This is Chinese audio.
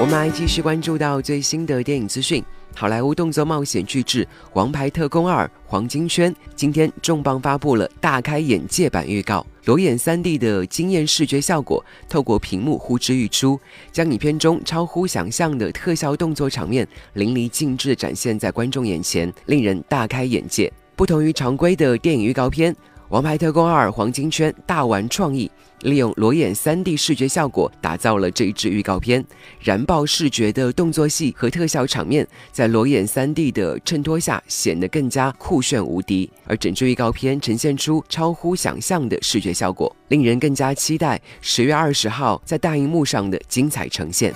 我们来继续关注到最新的电影资讯。好莱坞动作冒险巨制《王牌特工二》黄金圈今天重磅发布了大开眼界版预告，裸眼 3D 的惊艳视觉效果透过屏幕呼之欲出，将影片中超乎想象的特效动作场面淋漓尽致展现在观众眼前，令人大开眼界。不同于常规的电影预告片。《王牌特工二：黄金圈》大玩创意，利用裸眼 3D 视觉效果打造了这一支预告片。燃爆视觉的动作戏和特效场面，在裸眼 3D 的衬托下显得更加酷炫无敌。而整支预告片呈现出超乎想象的视觉效果，令人更加期待十月二十号在大荧幕上的精彩呈现。